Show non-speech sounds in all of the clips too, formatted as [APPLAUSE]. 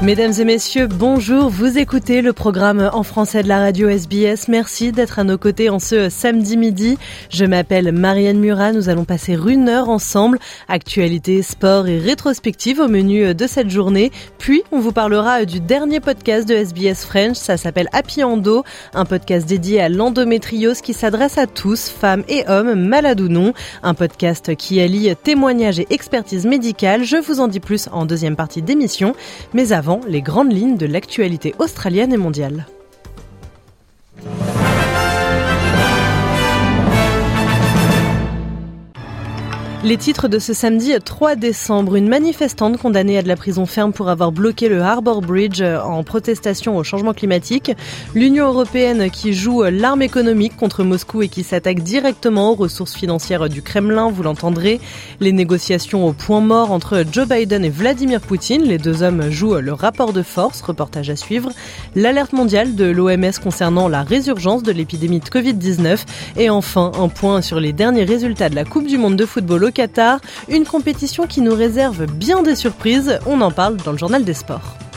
Mesdames et messieurs, bonjour. Vous écoutez le programme en français de la radio SBS. Merci d'être à nos côtés en ce samedi midi. Je m'appelle Marianne Murat. Nous allons passer une heure ensemble. Actualité, sport et rétrospective au menu de cette journée. Puis, on vous parlera du dernier podcast de SBS French. Ça s'appelle Happy Endo, un podcast dédié à l'endométriose qui s'adresse à tous, femmes et hommes, malades ou non. Un podcast qui allie témoignages et expertise médicale. Je vous en dis plus en deuxième partie d'émission. Mais avant, les grandes lignes de l'actualité australienne et mondiale. Les titres de ce samedi 3 décembre, une manifestante condamnée à de la prison ferme pour avoir bloqué le Harbour Bridge en protestation au changement climatique, l'Union européenne qui joue l'arme économique contre Moscou et qui s'attaque directement aux ressources financières du Kremlin, vous l'entendrez, les négociations au point mort entre Joe Biden et Vladimir Poutine, les deux hommes jouent le rapport de force, reportage à suivre, l'alerte mondiale de l'OMS concernant la résurgence de l'épidémie de Covid-19 et enfin un point sur les derniers résultats de la Coupe du monde de football au Qatar, une compétition qui nous réserve bien des surprises. On en parle dans le journal des sports.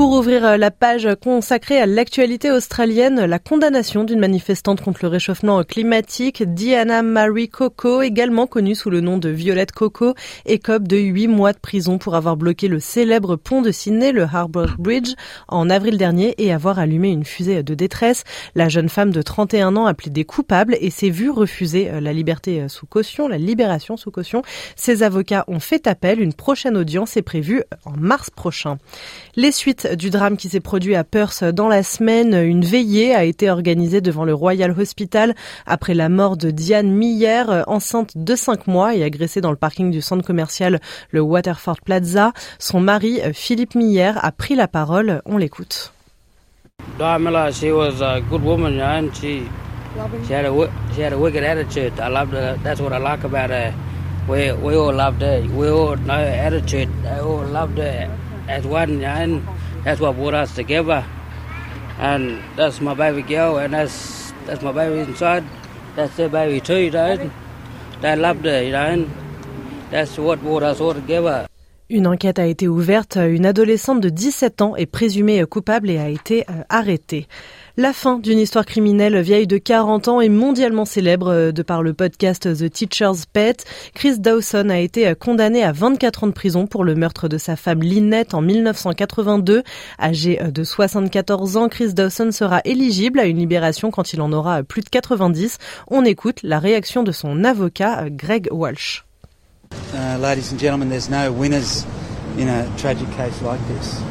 Pour ouvrir la page consacrée à l'actualité australienne, la condamnation d'une manifestante contre le réchauffement climatique, Diana Marie Coco, également connue sous le nom de Violette Coco, écope de 8 mois de prison pour avoir bloqué le célèbre pont de Sydney, le Harbour Bridge, en avril dernier et avoir allumé une fusée de détresse. La jeune femme de 31 ans a plaidé coupable et s'est vue refuser la liberté sous caution, la libération sous caution. Ses avocats ont fait appel. Une prochaine audience est prévue en mars prochain. Les suites du drame qui s'est produit à Perth dans la semaine. Une veillée a été organisée devant le Royal Hospital après la mort de Diane Miller, enceinte de 5 mois et agressée dans le parking du centre commercial le Waterford Plaza. Son mari, Philippe Miller, a pris la parole. On l'écoute. Damila, she was a good woman, and she she had a she had a wicked attitude. I loved her. That's what I like about her. We we all loved her. We all know her attitude. They all loved her as one, and that's what brought us together. And that's my baby girl, and that's that's my baby inside. That's their baby too, you know. They loved her, you know. That's what brought us all together. Une enquête a été ouverte. Une adolescente de 17 ans est présumée coupable et a été arrêtée. La fin d'une histoire criminelle vieille de 40 ans et mondialement célèbre de par le podcast The Teacher's Pet. Chris Dawson a été condamné à 24 ans de prison pour le meurtre de sa femme Lynette en 1982. Âgé de 74 ans, Chris Dawson sera éligible à une libération quand il en aura plus de 90. On écoute la réaction de son avocat Greg Walsh. Uh, ladies and gentlemen, there's no winners in a tragic case like this.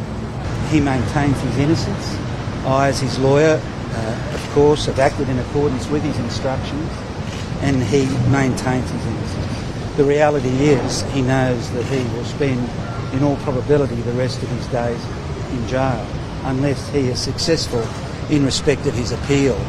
He maintains his innocence. I, as his lawyer, uh, of course, have acted in accordance with his instructions, and he maintains his innocence. The reality is, he knows that he will spend, in all probability, the rest of his days in jail, unless he is successful in respect of his appeal.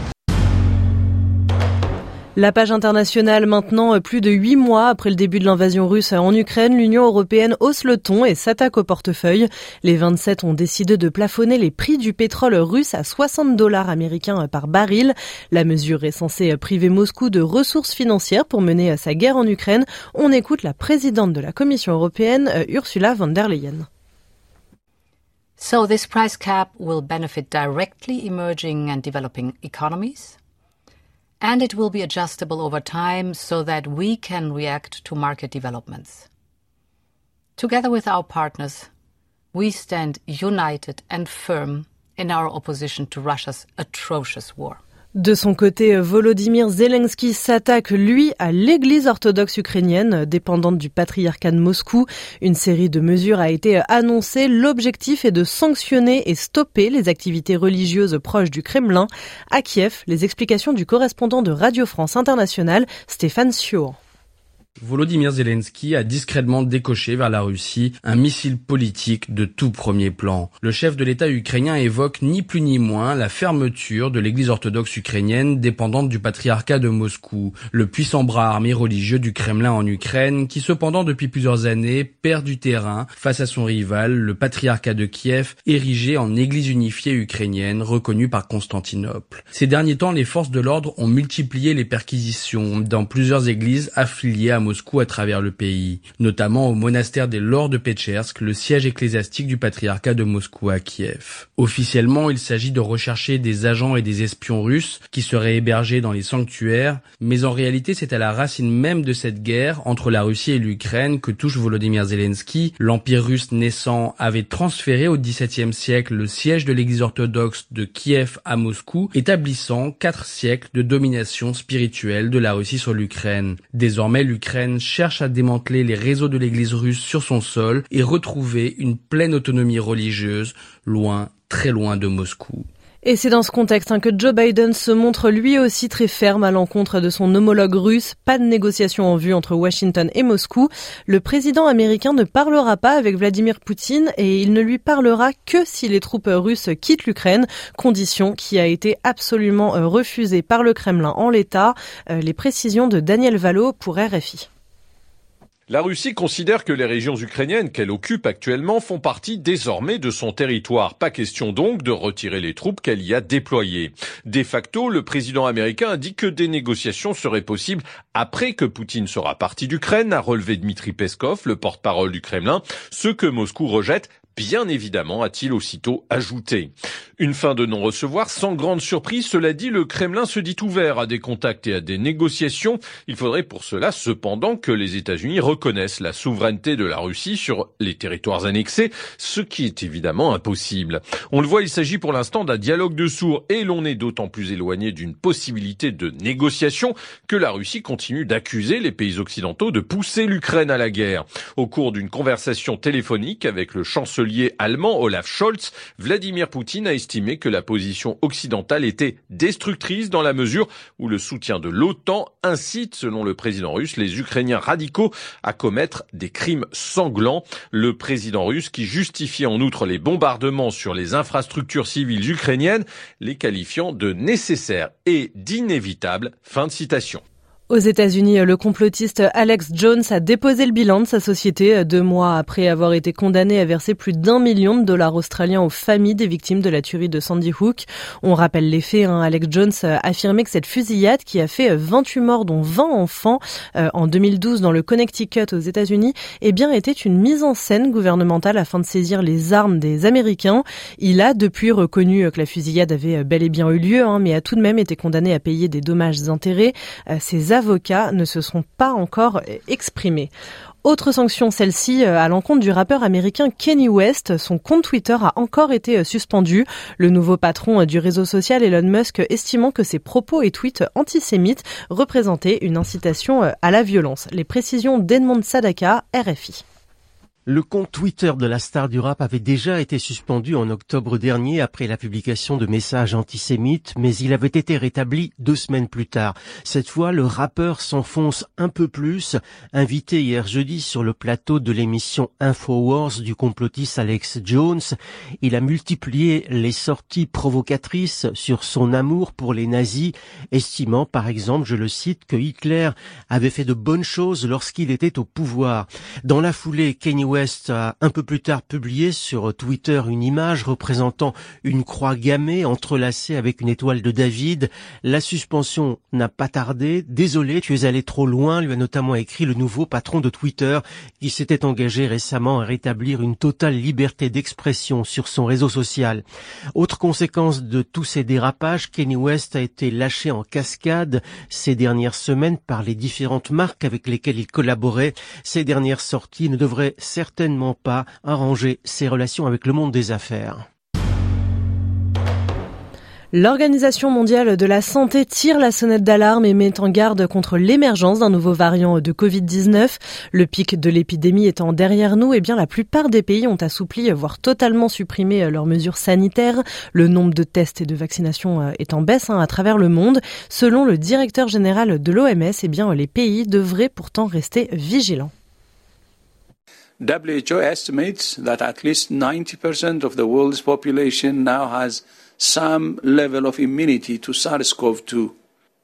La page internationale maintenant, plus de huit mois après le début de l'invasion russe en Ukraine, l'Union européenne hausse le ton et s'attaque au portefeuille. Les 27 ont décidé de plafonner les prix du pétrole russe à 60 dollars américains par baril. La mesure est censée priver Moscou de ressources financières pour mener sa guerre en Ukraine. On écoute la présidente de la Commission européenne, Ursula von der Leyen. So this price cap will benefit directly emerging and developing economies. And it will be adjustable over time so that we can react to market developments. Together with our partners, we stand united and firm in our opposition to Russia's atrocious war. De son côté, Volodymyr Zelensky s'attaque, lui, à l'église orthodoxe ukrainienne, dépendante du patriarcat de Moscou. Une série de mesures a été annoncée. L'objectif est de sanctionner et stopper les activités religieuses proches du Kremlin. À Kiev, les explications du correspondant de Radio France Internationale, Stéphane Sior. Volodymyr Zelensky a discrètement décoché vers la Russie un missile politique de tout premier plan. Le chef de l'État ukrainien évoque ni plus ni moins la fermeture de l'église orthodoxe ukrainienne dépendante du patriarcat de Moscou, le puissant bras armé religieux du Kremlin en Ukraine qui cependant depuis plusieurs années perd du terrain face à son rival, le patriarcat de Kiev, érigé en église unifiée ukrainienne reconnue par Constantinople. Ces derniers temps, les forces de l'ordre ont multiplié les perquisitions dans plusieurs églises affiliées Moscou à travers le pays, notamment au monastère des Lords de Pechersk, le siège ecclésiastique du patriarcat de Moscou à Kiev. Officiellement, il s'agit de rechercher des agents et des espions russes qui seraient hébergés dans les sanctuaires, mais en réalité c'est à la racine même de cette guerre entre la Russie et l'Ukraine que touche Volodymyr Zelensky. L'Empire russe naissant avait transféré au XVIIe siècle le siège de l'église orthodoxe de Kiev à Moscou, établissant quatre siècles de domination spirituelle de la Russie sur l'Ukraine. Désormais, l'Ukraine cherche à démanteler les réseaux de l'Église russe sur son sol et retrouver une pleine autonomie religieuse, loin, très loin de Moscou. Et c'est dans ce contexte hein, que Joe Biden se montre lui aussi très ferme à l'encontre de son homologue russe. Pas de négociation en vue entre Washington et Moscou. Le président américain ne parlera pas avec Vladimir Poutine et il ne lui parlera que si les troupes russes quittent l'Ukraine, condition qui a été absolument euh, refusée par le Kremlin en l'état. Euh, les précisions de Daniel Valo pour RFI. La Russie considère que les régions ukrainiennes qu'elle occupe actuellement font partie désormais de son territoire. Pas question donc de retirer les troupes qu'elle y a déployées. De facto, le président américain a dit que des négociations seraient possibles après que Poutine sera parti d'Ukraine, a relevé Dmitri Peskov, le porte-parole du Kremlin, ce que Moscou rejette Bien évidemment, a-t-il aussitôt ajouté. Une fin de non-recevoir sans grande surprise, cela dit, le Kremlin se dit ouvert à des contacts et à des négociations. Il faudrait pour cela cependant que les États-Unis reconnaissent la souveraineté de la Russie sur les territoires annexés, ce qui est évidemment impossible. On le voit, il s'agit pour l'instant d'un dialogue de sourds et l'on est d'autant plus éloigné d'une possibilité de négociation que la Russie continue d'accuser les pays occidentaux de pousser l'Ukraine à la guerre. Au cours d'une conversation téléphonique avec le chancelier allemand Olaf Scholz, Vladimir Poutine a estimé que la position occidentale était destructrice dans la mesure où le soutien de l'OTAN incite, selon le président russe, les Ukrainiens radicaux à commettre des crimes sanglants. Le président russe qui justifiait en outre les bombardements sur les infrastructures civiles ukrainiennes, les qualifiant de nécessaires et d'inévitables. Fin de citation. Aux États-Unis, le complotiste Alex Jones a déposé le bilan de sa société deux mois après avoir été condamné à verser plus d'un million de dollars australiens aux familles des victimes de la tuerie de Sandy Hook. On rappelle les faits. Hein. Alex Jones a affirmé que cette fusillade, qui a fait 28 morts, dont 20 enfants, euh, en 2012 dans le Connecticut aux États-Unis, eh bien était une mise en scène gouvernementale afin de saisir les armes des Américains. Il a depuis reconnu que la fusillade avait bel et bien eu lieu, hein, mais a tout de même été condamné à payer des dommages intérêts. Euh, avocats ne se sont pas encore exprimés. Autre sanction, celle-ci euh, à l'encontre du rappeur américain Kenny West. Son compte Twitter a encore été euh, suspendu. Le nouveau patron euh, du réseau social Elon Musk estimant que ses propos et tweets antisémites représentaient une incitation à la violence. Les précisions d'Edmond Sadaka, RFI. Le compte Twitter de la star du rap avait déjà été suspendu en octobre dernier après la publication de messages antisémites, mais il avait été rétabli deux semaines plus tard. Cette fois, le rappeur s'enfonce un peu plus. Invité hier jeudi sur le plateau de l'émission Infowars du complotiste Alex Jones, il a multiplié les sorties provocatrices sur son amour pour les nazis, estimant par exemple, je le cite, que Hitler avait fait de bonnes choses lorsqu'il était au pouvoir. Dans la foulée, Kanye West a un peu plus tard publié sur Twitter une image représentant une croix gammée entrelacée avec une étoile de David. La suspension n'a pas tardé. Désolé, tu es allé trop loin, lui a notamment écrit le nouveau patron de Twitter qui s'était engagé récemment à rétablir une totale liberté d'expression sur son réseau social. Autre conséquence de tous ces dérapages, Kenny West a été lâché en cascade ces dernières semaines par les différentes marques avec lesquelles il collaborait. Ces dernières sorties ne devraient certainement pas arranger ses relations avec le monde des affaires. L'Organisation mondiale de la santé tire la sonnette d'alarme et met en garde contre l'émergence d'un nouveau variant de Covid-19. Le pic de l'épidémie étant derrière nous, eh bien la plupart des pays ont assoupli, voire totalement supprimé leurs mesures sanitaires. Le nombre de tests et de vaccinations euh, est en baisse hein, à travers le monde. Selon le directeur général de l'OMS, eh bien les pays devraient pourtant rester vigilants. WHO estimates that at least 90% of the world's population now has some level of immunity to SARS-CoV-2.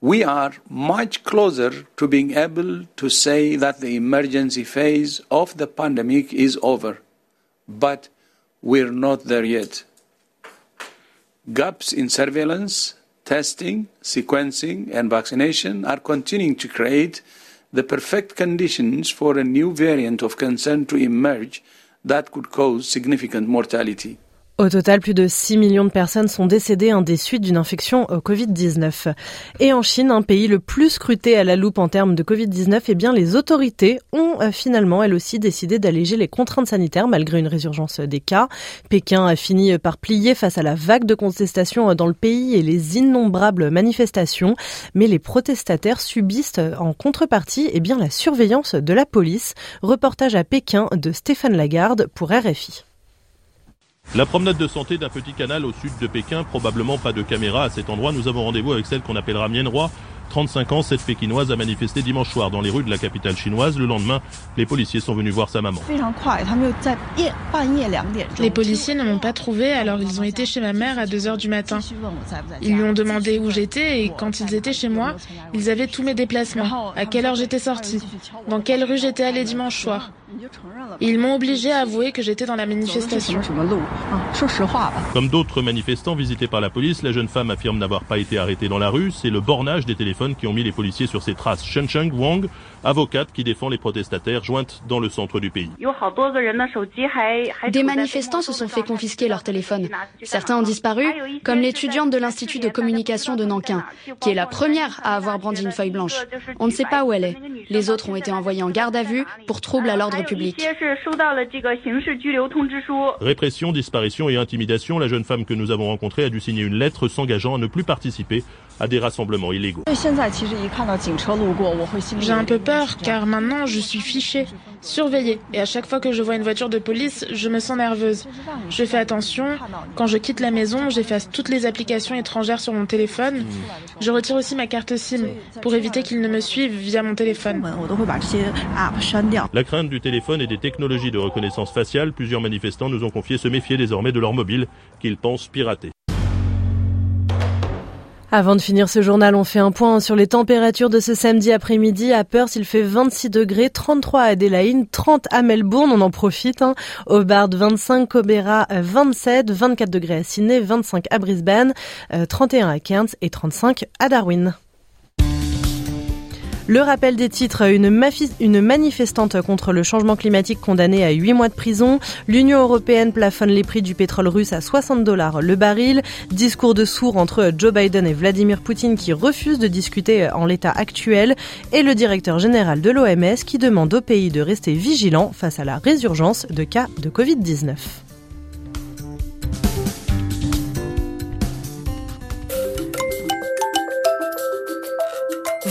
We are much closer to being able to say that the emergency phase of the pandemic is over, but we're not there yet. Gaps in surveillance, testing, sequencing, and vaccination are continuing to create the perfect conditions for a new variant of concern to emerge that could cause significant mortality. Au total, plus de 6 millions de personnes sont décédées en des suites d'une infection au Covid-19. Et en Chine, un pays le plus scruté à la loupe en termes de Covid-19, eh bien, les autorités ont euh, finalement, elles aussi, décidé d'alléger les contraintes sanitaires malgré une résurgence des cas. Pékin a fini par plier face à la vague de contestation dans le pays et les innombrables manifestations. Mais les protestataires subissent en contrepartie, eh bien, la surveillance de la police. Reportage à Pékin de Stéphane Lagarde pour RFI. La promenade de santé d'un petit canal au sud de Pékin, probablement pas de caméra à cet endroit. Nous avons rendez-vous avec celle qu'on appellera Mienroi. 35 ans, cette pékinoise a manifesté dimanche soir dans les rues de la capitale chinoise. Le lendemain, les policiers sont venus voir sa maman. Les policiers ne m'ont pas trouvé alors ils ont été chez ma mère à 2 heures du matin. Ils lui ont demandé où j'étais et quand ils étaient chez moi, ils avaient tous mes déplacements, à quelle heure j'étais sortie, dans quelle rue j'étais allée dimanche soir? Ils m'ont obligé à avouer que j'étais dans la manifestation. Comme d'autres manifestants visités par la police, la jeune femme affirme n'avoir pas été arrêtée dans la rue. C'est le bornage des téléphones qui ont mis les policiers sur ses traces. Shencheng Wang, avocate qui défend les protestataires, jointe dans le centre du pays. Des manifestants se sont fait confisquer leurs téléphones. Certains ont disparu, comme l'étudiante de l'Institut de communication de Nankin, qui est la première à avoir brandi une feuille blanche. On ne sait pas où elle est. Les autres ont été envoyés en garde à vue pour trouble à l'ordre public. Répression, disparition et intimidation, la jeune femme que nous avons rencontrée a dû signer une lettre s'engageant à ne plus participer à des rassemblements illégaux. J'ai un peu peur car maintenant je suis fichée, surveillée et à chaque fois que je vois une voiture de police, je me sens nerveuse. Je fais attention, quand je quitte la maison, j'efface toutes les applications étrangères sur mon téléphone. Je retire aussi ma carte SIM pour éviter qu'ils ne me suivent via mon téléphone. La crainte du téléphone et des technologies de reconnaissance faciale, plusieurs manifestants nous ont confié se méfier désormais de leur mobile qu'ils pensent pirater. Avant de finir ce journal, on fait un point sur les températures de ce samedi après-midi. À Perth, il fait 26 degrés, 33 à Adélaïde, 30 à Melbourne, on en profite. Hein. Hobart, 25, Cobera, 27, 24 degrés à Sydney, 25 à Brisbane, 31 euh, à Cairns et 35 à Darwin. Le rappel des titres, une, manifestante contre le changement climatique condamnée à 8 mois de prison. L'Union européenne plafonne les prix du pétrole russe à 60 dollars le baril. Discours de sourd entre Joe Biden et Vladimir Poutine qui refusent de discuter en l'état actuel. Et le directeur général de l'OMS qui demande au pays de rester vigilant face à la résurgence de cas de Covid-19.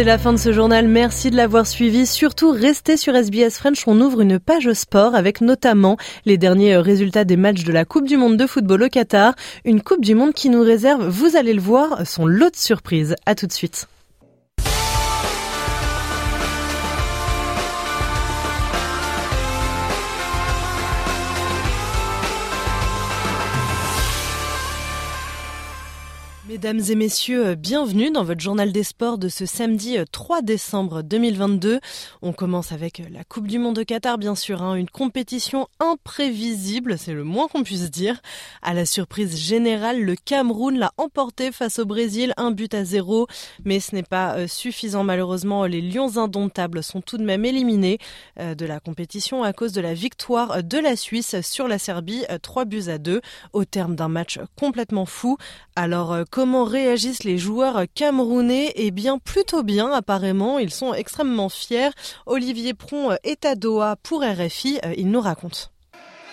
C'est la fin de ce journal. Merci de l'avoir suivi. Surtout, restez sur SBS French. On ouvre une page sport avec notamment les derniers résultats des matchs de la Coupe du Monde de football au Qatar. Une Coupe du Monde qui nous réserve, vous allez le voir, son lot de surprises. À tout de suite. Mesdames et messieurs, euh, bienvenue dans votre journal des sports de ce samedi 3 euh, décembre 2022. On commence avec euh, la Coupe du Monde de Qatar, bien sûr, hein, une compétition imprévisible, c'est le moins qu'on puisse dire. À la surprise générale, le Cameroun l'a emporté face au Brésil, un but à zéro, mais ce n'est pas suffisant malheureusement. Les Lions indomptables sont tout de même éliminés de la compétition à cause de la victoire de la Suisse sur la Serbie, 3 buts à 2, au terme d'un match complètement fou. Alors, Comment réagissent les joueurs camerounais? Eh bien, plutôt bien apparemment. Ils sont extrêmement fiers. Olivier Pron est à Doha pour RFI. Euh, il nous raconte.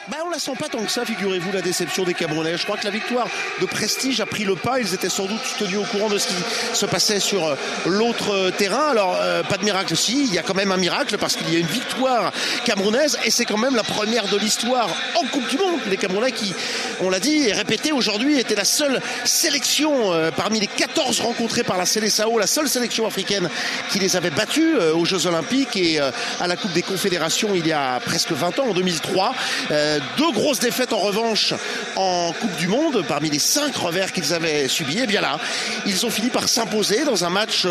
Bah, on la sent pas tant que ça, figurez-vous, la déception des Camerounais. Je crois que la victoire de Prestige a pris le pas. Ils étaient sans doute tenus au courant de ce qui se passait sur euh, l'autre euh, terrain. Alors, euh, pas de miracle aussi. Il y a quand même un miracle parce qu'il y a une victoire camerounaise et c'est quand même la première de l'histoire en Coupe du Monde. Les Camerounais qui, on l'a dit et répété aujourd'hui, étaient la seule sélection parmi les 14 rencontrés par la Célessao, la seule sélection africaine qui les avait battus aux Jeux Olympiques et à la Coupe des Confédérations il y a presque 20 ans, en 2003. Deux grosses défaites en revanche en Coupe du Monde parmi les cinq revers qu'ils avaient subis. Et bien là, ils ont fini par s'imposer dans un match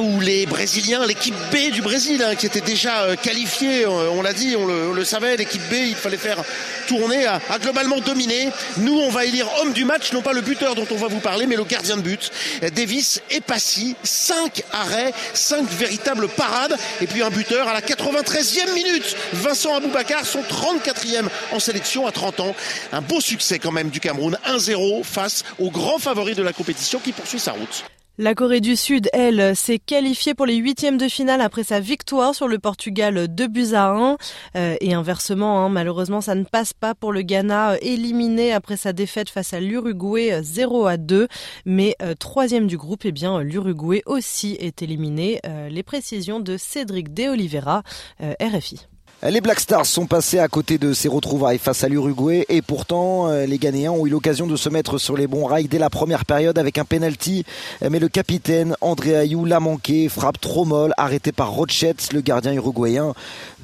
où les Brésiliens, l'équipe B du Brésil, hein, qui était déjà euh, qualifiée, euh, on l'a dit, on le, savait, l'équipe B, il fallait faire tourner, a, globalement dominé. Nous, on va élire homme du match, non pas le buteur dont on va vous parler, mais le gardien de but, Davis et Passy. Cinq arrêts, cinq véritables parades, et puis un buteur à la 93e minute. Vincent Aboubakar, son 34e en sélection à 30 ans. Un beau succès quand même du Cameroun, 1-0 face au grand favori de la compétition qui poursuit sa route. La Corée du Sud, elle, s'est qualifiée pour les huitièmes de finale après sa victoire sur le Portugal 2 buts à 1. Euh, et inversement, hein, malheureusement, ça ne passe pas pour le Ghana, euh, éliminé après sa défaite face à l'Uruguay 0 à 2. Mais euh, troisième du groupe, eh bien, l'Uruguay aussi est éliminé. les précisions de Cédric De Oliveira, RFI. Les Black Stars sont passés à côté de ces retrouvailles face à l'Uruguay et pourtant euh, les Ghanéens ont eu l'occasion de se mettre sur les bons rails dès la première période avec un penalty. Mais le capitaine André Ayou l'a manqué, frappe trop molle, arrêté par Rochette, le gardien uruguayen.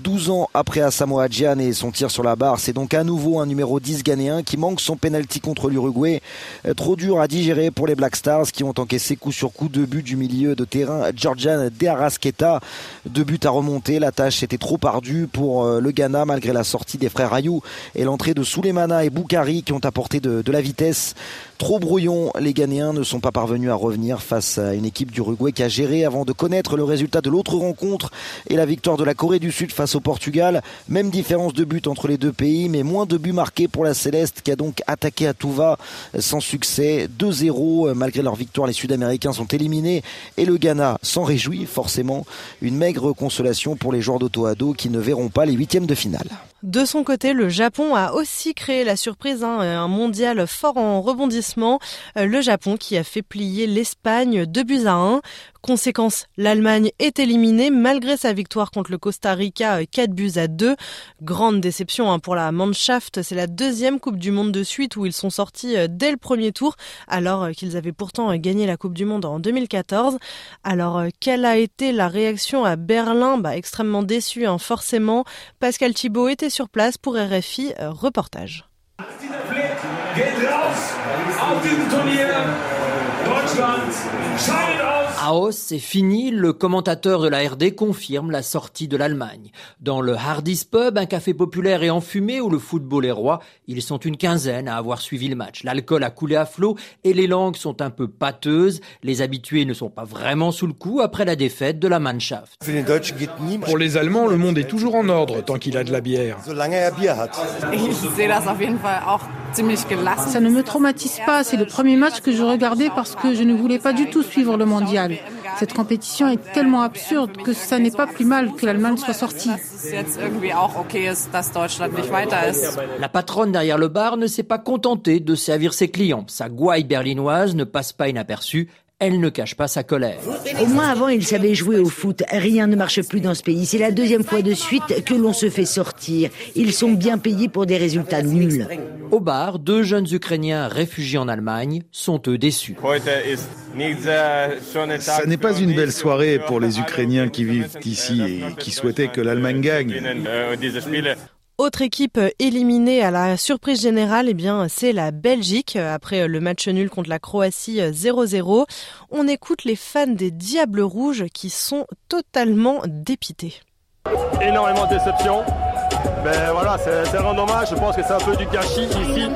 12 ans après Asamoah Gyan et son tir sur la barre, c'est donc à nouveau un numéro 10 ghanéen qui manque son penalty contre l'Uruguay. Euh, trop dur à digérer pour les Black Stars qui ont encaissé coup sur coup deux buts du milieu de terrain Georgian De Deux buts à remonter, la tâche était trop ardue pour pour euh, le Ghana malgré la sortie des frères Ayou et l'entrée de Souleymana et Boukari qui ont apporté de, la vitesse. Trop brouillon, les Ghanéens ne sont pas parvenus à revenir face à une équipe d'Uruguay qui a géré avant de connaître le résultat de l'autre rencontre et la victoire de la Corée du Sud face au Portugal. Même différence de but entre les deux pays, mais moins de buts marqués pour la Céleste qui a donc attaqué à tout sans succès. 2-0, malgré leur victoire, les Sud-Américains sont éliminés et le Ghana s'en réjouit forcément. Une maigre consolation pour les joueurs d'Auto-Ado qui ne verront pas les huitièmes de finale. De son côté, le Japon a aussi créé la surprise, hein, un mondial fort en rebondissement. Euh, le Japon qui a fait plier l'Espagne 2 buts à 1. Conséquence, l'Allemagne est éliminée malgré sa victoire contre le Costa Rica 4 euh, buts à 2. Grande déception hein, pour la Mannschaft. C'est la deuxième Coupe du Monde de suite où ils sont sortis euh, dès le premier tour alors qu'ils avaient pourtant gagné la Coupe du Monde en 2014. Alors, quelle a été la réaction à Berlin? Bah, Extrêmement déçu, hein, forcément. Pascal Thibault était sur place pour RFI. Euh, reportage. Aos, c'est fini, le commentateur de la RD confirme la sortie de l'Allemagne. Dans le Hardy's Pub, un café populaire et enfumé où le football est roi, ils sont une quinzaine à avoir suivi le match. L'alcool a coulé à flot et les langues sont un peu pâteuses. Les habitués ne sont pas vraiment sous le coup après la défaite de la Mannschaft. Pour les Allemands, le monde est toujours en ordre tant qu'il a de la bière. Ça ne me traumatise pas, c'est le premier match que je regardais parce que je ne voulais pas du tout suivre le mondial. Cette compétition est tellement absurde que ça n'est pas plus mal que l'Allemagne soit sortie. La patronne derrière le bar ne s'est pas contentée de servir ses clients. Sa gouaille berlinoise ne passe pas inaperçue elle ne cache pas sa colère. Au moins avant, il savait jouer au foot. Rien ne marche plus dans ce pays. C'est la deuxième fois de suite que l'on se fait sortir. Ils sont bien payés pour des résultats nuls. Au bar, deux jeunes Ukrainiens réfugiés en Allemagne sont eux déçus. Ça n'est pas une belle soirée pour les Ukrainiens qui vivent ici et qui souhaitaient que l'Allemagne gagne. Autre équipe éliminée à la surprise générale, eh bien, c'est la Belgique. Après le match nul contre la Croatie 0-0, on écoute les fans des Diables Rouges qui sont totalement dépités. Énormément de déception. Mais voilà, c'est vraiment dommage. Je pense que c'est un peu du gâchis ici.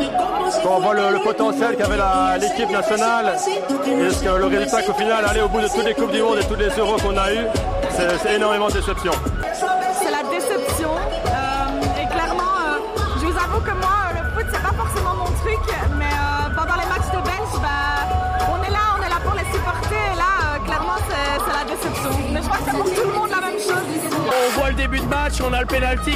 Quand on voit le, potentiel qu'avait l'équipe nationale et ce que le résultat qu'au final, aller au bout de toutes les Coupes du Monde et tous les euros qu'on a eu, c'est énormément de déception. Début de match, on a le penalty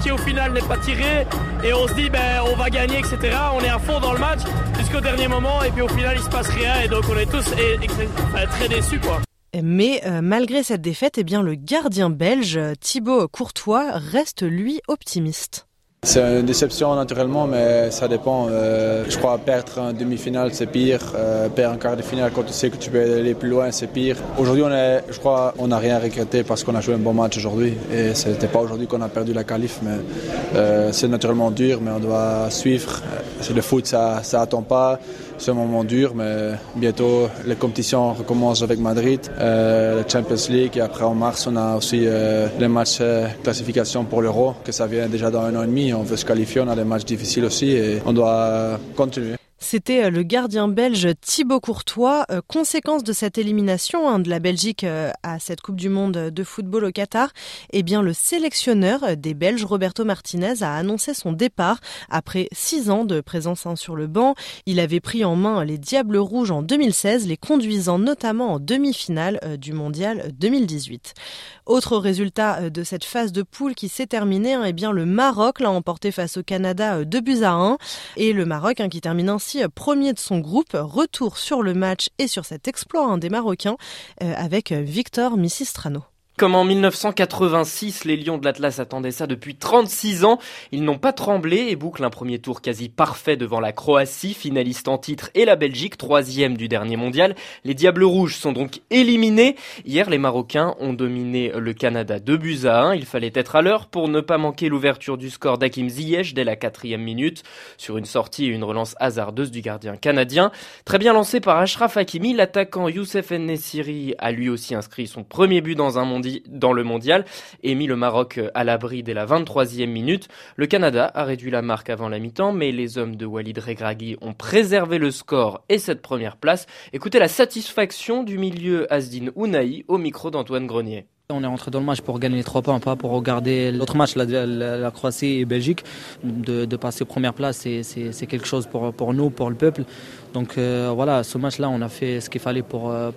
qui, au final n'est pas tiré et on se dit ben on va gagner etc. On est à fond dans le match jusqu'au dernier moment et puis au final il se passe rien et donc on est tous très déçus quoi. Mais euh, malgré cette défaite, eh bien, le gardien belge Thibaut Courtois reste lui optimiste. C'est une déception naturellement, mais ça dépend. Euh, je crois perdre en demi-finale, c'est pire. Euh, perdre en quart de finale quand tu sais que tu peux aller plus loin, c'est pire. Aujourd'hui, on est, je crois, on n'a rien regretté parce qu'on a joué un bon match aujourd'hui. Et ce n'était pas aujourd'hui qu'on a perdu la qualif, mais euh, c'est naturellement dur, mais on doit suivre. C'est le foot, ça, ça attend pas. Un moment dur, mais bientôt les compétitions recommencent avec Madrid, euh, la Champions League et après en mars on a aussi euh, les matchs euh, classification pour l'Euro, que ça vient déjà dans un an et demi. On veut se qualifier, on a des matchs difficiles aussi et on doit continuer. C'était euh, le gardien belge Thibaut Courtois. Euh, conséquence de cette élimination hein, de la Belgique euh, à cette Coupe du Monde de football au Qatar, eh bien le sélectionneur des Belges Roberto Martinez a annoncé son départ après six ans de présence hein, sur le banc. Il avait pris en main les Diables Rouges en 2016, les conduisant notamment en demi-finale du Mondial 2018. Autre résultat de cette phase de poule qui s'est terminée, hein, eh bien le Maroc l'a emporté face au Canada 2 buts à 1 et le Maroc qui termine ainsi premier de son groupe. Retour sur le match et sur cet exploit hein, des Marocains euh, avec Victor Missistrano. Comme en 1986, les Lions de l'Atlas attendaient ça depuis 36 ans. Ils n'ont pas tremblé et bouclent un premier tour quasi parfait devant la Croatie, finaliste en titre, et la Belgique, troisième du dernier mondial. Les Diables Rouges sont donc éliminés. Hier, les Marocains ont dominé le Canada 2 buts à 1. Il fallait être à l'heure pour ne pas manquer l'ouverture du score d'Hakim Ziyech dès la quatrième minute sur une sortie et une relance hasardeuse du gardien canadien. Très bien lancé par Ashraf Hakimi, l'attaquant Youssef Nessiri a lui aussi inscrit son premier but dans un mondial dans le mondial et mis le Maroc à l'abri dès la 23e minute. Le Canada a réduit la marque avant la mi-temps, mais les hommes de Walid Regragui ont préservé le score et cette première place. Écoutez la satisfaction du milieu Asdin Ounaï au micro d'Antoine Grenier. On est rentré dans le match pour gagner les trois points, pas pour regarder l'autre match, la, Croatie et Belgique. De, passer première place, c'est quelque chose pour, nous, pour le peuple. Donc euh, voilà, ce match-là, on a fait ce qu'il fallait pour, euh,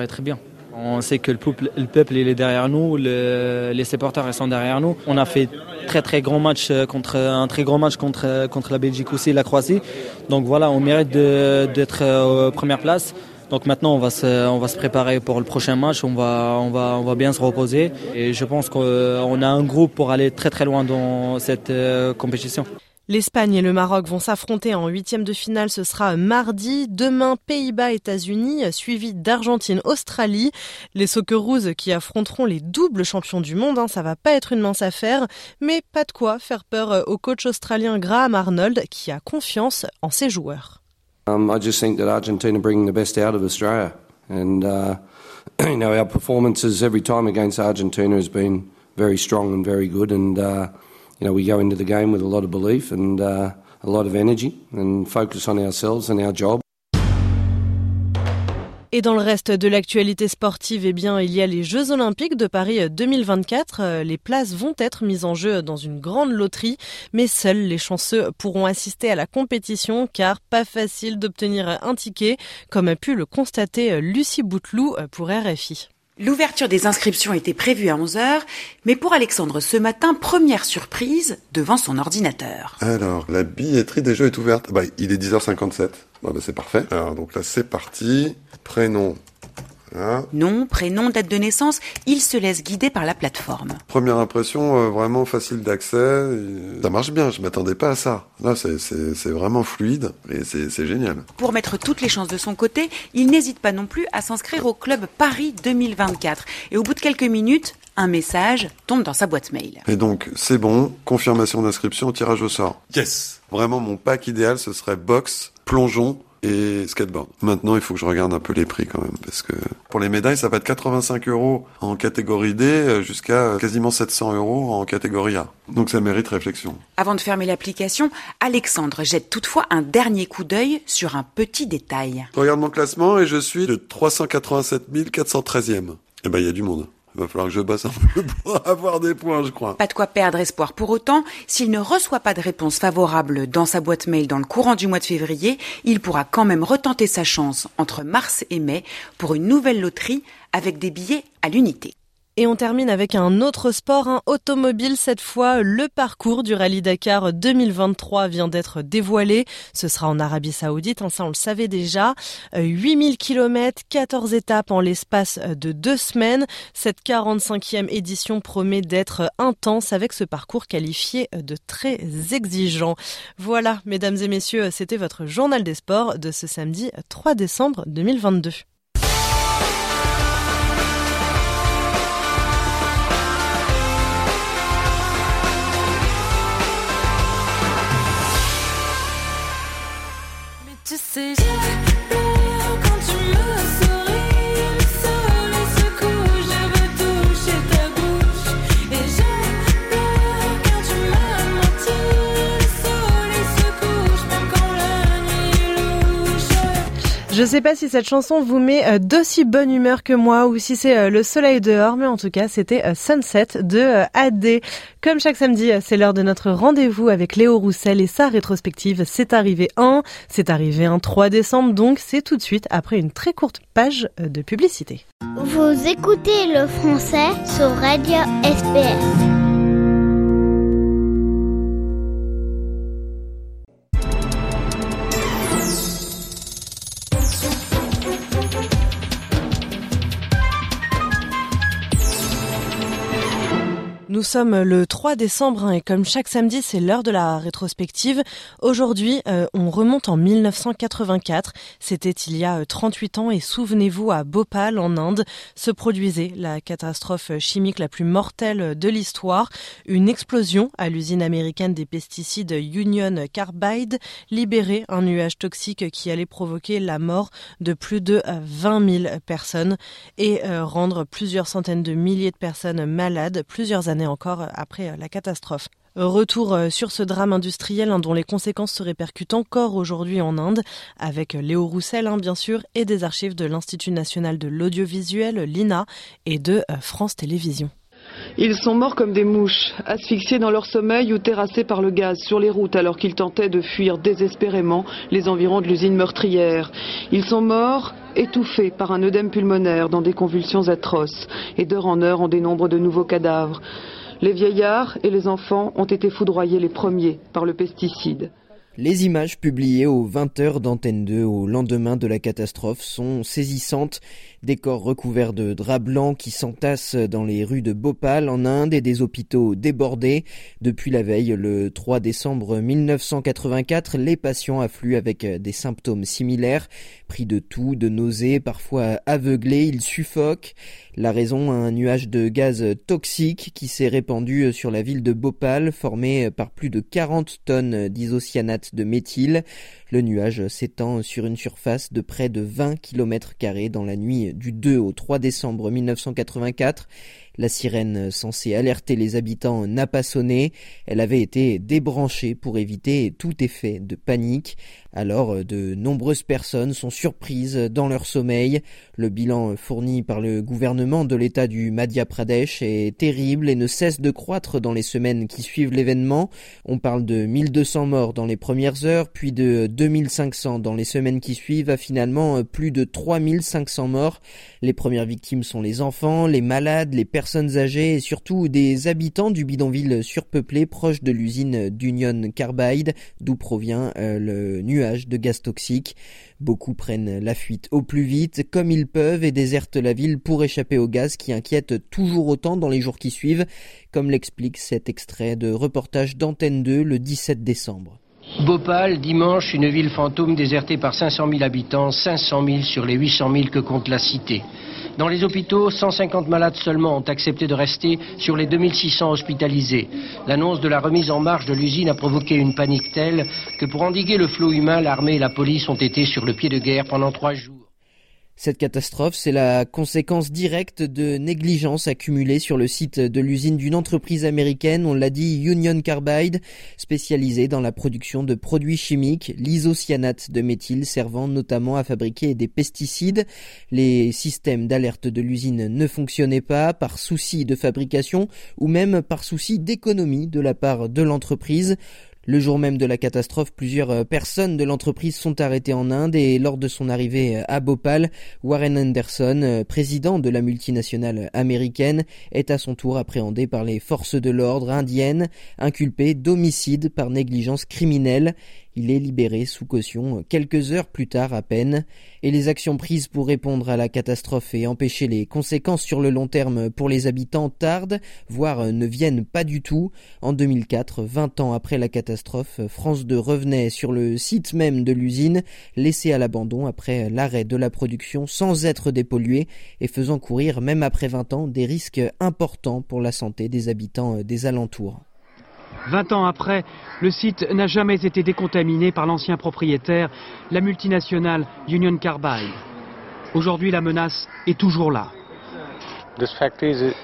être bien. On sait que le peuple, le peuple il est derrière nous, les supporters sont derrière nous. On a fait très très grand match euh, contre un très grand match contre euh, contre la Belgique aussi, la Croatie. Donc voilà, on mérite d'être euh, première place. Donc maintenant, on va se, on va se préparer pour le prochain match. On va, on va, on va bien se reposer. Et je pense qu'on a un groupe pour aller très très loin dans cette compétition. L'Espagne et le Maroc vont s'affronter en huitième de finale. Ce sera mardi. Demain, Pays-Bas, États-Unis, suivi d'Argentine, Australie. Les Socceroos qui affronteront les doubles champions du monde. Hein, ça va pas être une mince affaire, mais pas de quoi faire peur au coach australien Graham Arnold qui a confiance en ses joueurs. Um, I just think that Argentina bring the best out of Australia, and uh, [CLEARS THROAT] you know our performances every time against Argentina has been very strong and very good, and. Uh, you know, we go into the game with a lot of belief and uh, a lot of energy and focus on ourselves and our job. Et dans le reste de l'actualité sportive, eh bien, il y a les Jeux Olympiques de Paris 2024. Les places vont être mises en jeu dans une grande loterie, mais seuls les chanceux pourront assister à la compétition car pas facile d'obtenir un ticket, comme a pu le constater Lucie Bouteloup pour RFI. L'ouverture des inscriptions était prévue à 11h, mais pour Alexandre ce matin, première surprise devant son ordinateur. Alors, la billetterie déjà est ouverte. Bah, il est 10h57. Bah, bah, c'est parfait. Alors, donc là, c'est parti. Prénom, Nom, prénom, date de naissance, il se laisse guider par la plateforme. Première impression, euh, vraiment facile d'accès. Ça marche bien, je m'attendais pas à ça. Là, c'est vraiment fluide et c'est génial. Pour mettre toutes les chances de son côté, il n'hésite pas non plus à s'inscrire au club Paris 2024. Et au bout de quelques minutes, un message tombe dans sa boîte mail. Et donc, c'est bon, confirmation d'inscription au tirage au sort. Yes Vraiment, mon pack idéal, ce serait boxe, plongeon et skateboard. Maintenant, il faut que je regarde un peu les prix quand même, parce que pour les médailles, ça va de 85 euros en catégorie D euh, jusqu'à quasiment 700 euros en catégorie A. Donc ça mérite réflexion. Avant de fermer l'application, Alexandre jette toutefois un dernier coup d'œil sur un petit détail. Je regarde mon classement et je suis de 387 413e. Eh ben, il y a du monde. Il va falloir que je bosse un [LAUGHS] peu pour avoir des points, je crois. Pas de quoi perdre espoir pour autant. S'il ne reçoit pas de réponse favorable dans sa boîte mail dans le courant du mois de février, il pourra quand même retenter sa chance entre mars et mai pour une nouvelle loterie avec des billets à l'unité. Et on termine avec un autre sport, un automobile cette fois. Le parcours du Rallye Dakar 2023 vient d'être dévoilé. Ce sera en Arabie Saoudite, hein, ça on le savait déjà. 8000 km, 14 étapes en l'espace de deux semaines. Cette 45e édition promet d'être intense avec ce parcours qualifié de très exigeant. Voilà, mesdames et messieurs, c'était votre journal des sports de ce samedi 3 décembre 2022. Tu Je sais pas si cette chanson vous met euh, d'aussi bonne humeur que moi ou si c'est euh, le soleil dehors, mais en tout cas c'était euh, Sunset de AD. Comme chaque samedi, c'est l'heure de notre rendez-vous avec Léo Roussel et sa rétrospective. C'est arrivé un, c'est arrivé un 3 décembre, donc c'est tout de suite après une très courte page de publicité. Vous écoutez le français sur Radio SPS. Nous sommes le 3 décembre hein, et comme chaque samedi, c'est l'heure de la rétrospective. Aujourd'hui, euh, on remonte en 1984. C'était il y a euh, 38 ans et souvenez-vous, à Bhopal, en Inde, se produisait la catastrophe chimique la plus mortelle de l'histoire. Une explosion à l'usine américaine des pesticides Union Carbide libérait un nuage toxique qui allait provoquer la mort de plus de 20 000 personnes et euh, rendre plusieurs centaines de milliers de personnes malades plusieurs années encore après la catastrophe. Retour sur ce drame industriel hein, dont les conséquences se répercutent encore aujourd'hui en Inde, avec Léo Roussel hein, bien sûr, et des archives de l'Institut national de l'audiovisuel, l'INA, et de euh, France Télévisions. Ils sont morts comme des mouches, asphyxiés dans leur sommeil ou terrassés par le gaz sur les routes alors qu'ils tentaient de fuir désespérément les environs de l'usine meurtrière. Ils sont morts étouffés par un œdème pulmonaire dans des convulsions atroces et d'heure en heure on dénombre de nouveaux cadavres. Les vieillards et les enfants ont été foudroyés les premiers par le pesticide. Les images publiées aux 20h d'Antenne 2 au lendemain de la catastrophe sont saisissantes. Des corps recouverts de draps blancs qui s'entassent dans les rues de Bhopal en Inde et des hôpitaux débordés. Depuis la veille, le 3 décembre 1984, les patients affluent avec des symptômes similaires. Pris de toux, de nausées, parfois aveuglés, ils suffoquent. La raison, un nuage de gaz toxique qui s'est répandu sur la ville de Bhopal, formé par plus de 40 tonnes d'isocyanate de méthyle. Le nuage s'étend sur une surface de près de 20 km dans la nuit du 2 au 3 décembre 1984. La sirène censée alerter les habitants n'a pas sonné. Elle avait été débranchée pour éviter tout effet de panique. Alors, de nombreuses personnes sont surprises dans leur sommeil. Le bilan fourni par le gouvernement de l'État du Madhya Pradesh est terrible et ne cesse de croître dans les semaines qui suivent l'événement. On parle de 1200 morts dans les premières heures, puis de 2500 dans les semaines qui suivent, à finalement plus de 3500 morts. Les premières victimes sont les enfants, les malades, les personnes âgées et surtout des habitants du bidonville surpeuplé proche de l'usine d'Union Carbide, d'où provient euh, le nuage de gaz toxique. Beaucoup prennent la fuite au plus vite, comme ils peuvent, et désertent la ville pour échapper au gaz qui inquiète toujours autant dans les jours qui suivent, comme l'explique cet extrait de reportage d'Antenne 2 le 17 décembre. Bhopal, dimanche, une ville fantôme désertée par 500 000 habitants, 500 000 sur les 800 000 que compte la cité. Dans les hôpitaux, 150 malades seulement ont accepté de rester sur les 2600 hospitalisés. L'annonce de la remise en marche de l'usine a provoqué une panique telle que pour endiguer le flot humain, l'armée et la police ont été sur le pied de guerre pendant trois jours. Cette catastrophe, c'est la conséquence directe de négligences accumulées sur le site de l'usine d'une entreprise américaine, on l'a dit Union Carbide, spécialisée dans la production de produits chimiques, l'isocyanate de méthyle servant notamment à fabriquer des pesticides. Les systèmes d'alerte de l'usine ne fonctionnaient pas par souci de fabrication ou même par souci d'économie de la part de l'entreprise. Le jour même de la catastrophe, plusieurs euh, personnes de l'entreprise sont arrêtées en Inde et lors de son arrivée euh, à Bhopal, Warren Anderson, euh, président de la multinationale américaine, est à son tour appréhendé par les forces de l'ordre indiennes, inculpé d'homicide par négligence criminelle. Il est libéré sous caution quelques heures plus tard à peine. Et les actions prises pour répondre à la catastrophe et empêcher les conséquences sur le long terme pour les habitants tardent, voire ne viennent pas du tout. En 2004, 20 ans après la catastrophe, France 2 revenait sur le site même de l'usine, laissée à l'abandon après l'arrêt de la production sans être dépolluée et faisant courir, même après 20 ans, des risques importants pour la santé des habitants des alentours. 20 ans après, le site n'a jamais été décontaminé par l'ancien propriétaire, la multinationale Union Carbide. Aujourd'hui, la menace est toujours là.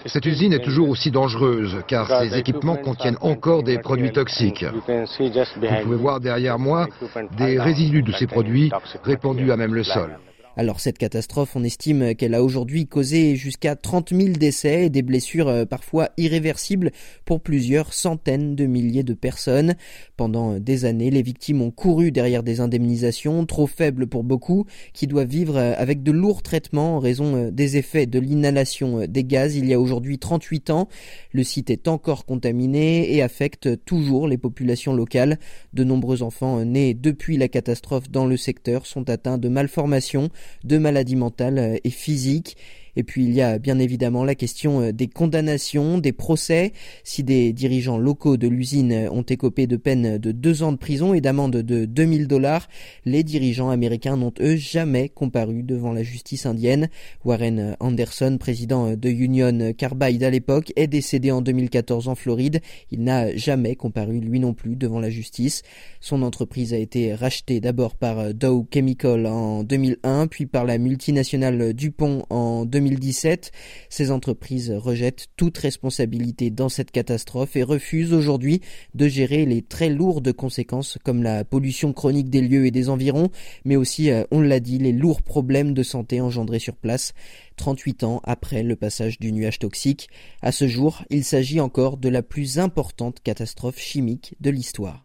Cette usine est toujours aussi dangereuse car ses équipements contiennent encore des produits toxiques. Vous pouvez voir derrière moi des résidus de ces produits répandus à même le sol. Alors cette catastrophe, on estime qu'elle a aujourd'hui causé jusqu'à 30 000 décès et des blessures euh, parfois irréversibles pour plusieurs centaines de milliers de personnes. Pendant des années, les victimes ont couru derrière des indemnisations trop faibles pour beaucoup, qui doivent vivre euh, avec de lourds traitements en raison euh, des effets de l'inhalation des gaz il y a aujourd'hui 38 ans. Le site est encore contaminé et affecte toujours les populations locales. De nombreux enfants nés depuis la catastrophe dans le secteur sont atteints de malformations de maladies mentales euh, et physiques. Et puis il y a bien évidemment la question euh, des condamnations, des procès. Si des dirigeants locaux de l'usine ont écopé de peine de deux ans de prison et d'amende de 2000 dollars, les dirigeants américains n'ont eux jamais comparu devant la justice indienne. Warren Anderson, président de Union Carbide à l'époque, est décédé en 2014 en Floride. Il n'a jamais comparu lui non plus devant la justice. Son entreprise a été rachetée d'abord par Dow Chemical en 2001, puis par la multinationale DuPont en 2000 2017. Ces entreprises rejettent toute responsabilité dans cette catastrophe et refusent aujourd'hui de gérer les très lourdes conséquences comme la pollution chronique des lieux et des environs, mais aussi, euh, on l'a dit, les lourds problèmes de santé engendrés sur place. 38 ans après le passage du nuage toxique. À ce jour, il s'agit encore de la plus importante catastrophe chimique de l'histoire.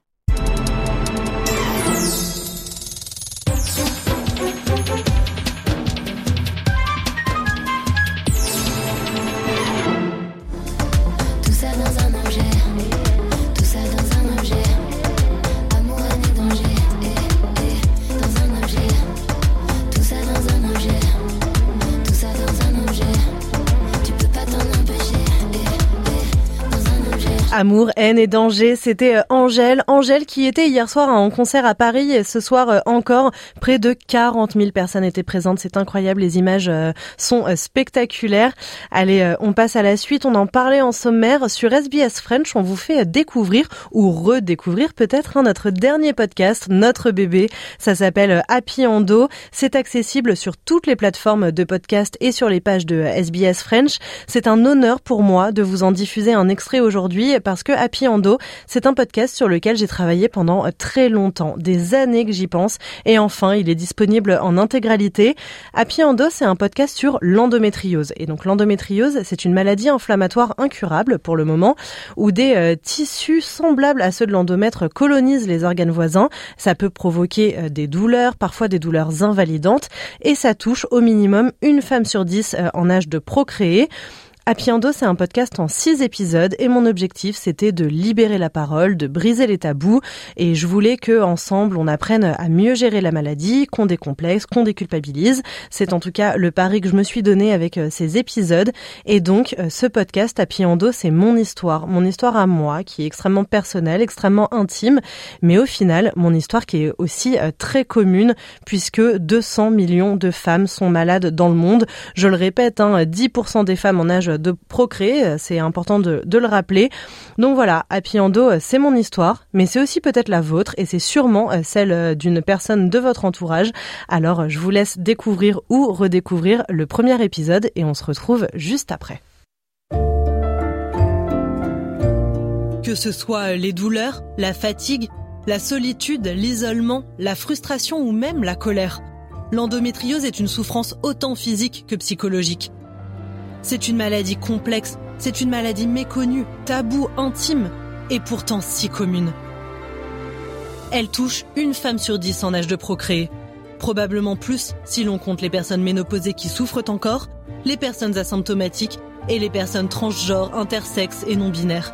Amour, haine et danger, c'était euh, Angèle. Angèle qui était hier soir en concert à Paris et ce soir euh, encore, près de 40 000 personnes étaient présentes. C'est incroyable, les images euh, sont spectaculaires. Allez, on passe à la suite. On en parlait en sommaire sur SBS French. On vous fait découvrir ou redécouvrir peut-être hein, notre dernier podcast, Notre bébé. Ça s'appelle Happy Endo. C'est accessible sur toutes les plateformes de podcast et sur les pages de SBS French. C'est un honneur pour moi de vous en diffuser un extrait aujourd'hui parce que Happy Endo, c'est un podcast sur lequel j'ai travaillé pendant euh, très longtemps, des années que j'y pense. Et enfin, il est disponible en intégralité. Happy Endo, c'est un podcast sur l'endométriose. Et donc l'endométriose, c'est une maladie inflammatoire incurable pour le moment, où des euh, tissus semblables à ceux de l'endomètre colonisent les organes voisins. Ça peut provoquer euh, des douleurs, parfois des douleurs invalidantes, et ça touche au minimum une femme sur dix en âge de procréer. Happy Endo, c'est un podcast en six épisodes et mon objectif, c'était de libérer la parole, de briser les tabous et je voulais que ensemble, on apprenne à mieux gérer la maladie, qu'on décomplexe, qu'on déculpabilise. C'est en tout cas le pari que je me suis donné avec euh, ces épisodes et donc euh, ce podcast Happy Endo, c'est mon histoire, mon histoire à moi qui est extrêmement personnelle, extrêmement intime, mais au final, mon histoire qui est aussi euh, très commune puisque 200 millions de femmes sont malades dans le monde. Je le répète, hein, 10% des femmes en âge de procréer, c'est important de, le rappeler. Donc voilà, Happy Endo, c'est mon histoire, mais c'est aussi peut-être la vôtre et c'est sûrement euh, celle euh, d'une personne de votre entourage. Alors je vous laisse découvrir ou redécouvrir le premier épisode et on se retrouve juste après. Que ce soit les douleurs, la fatigue, la solitude, l'isolement, la frustration ou même la colère, l'endométriose est une souffrance autant physique que psychologique. C'est une maladie complexe, c'est une maladie méconnue, taboue, intime, et pourtant si commune. Elle touche une femme sur dix en âge de procréer, probablement plus si l'on compte les personnes ménopausées qui souffrent encore, les personnes asymptomatiques et les personnes transgenres, intersexes et non-binaires.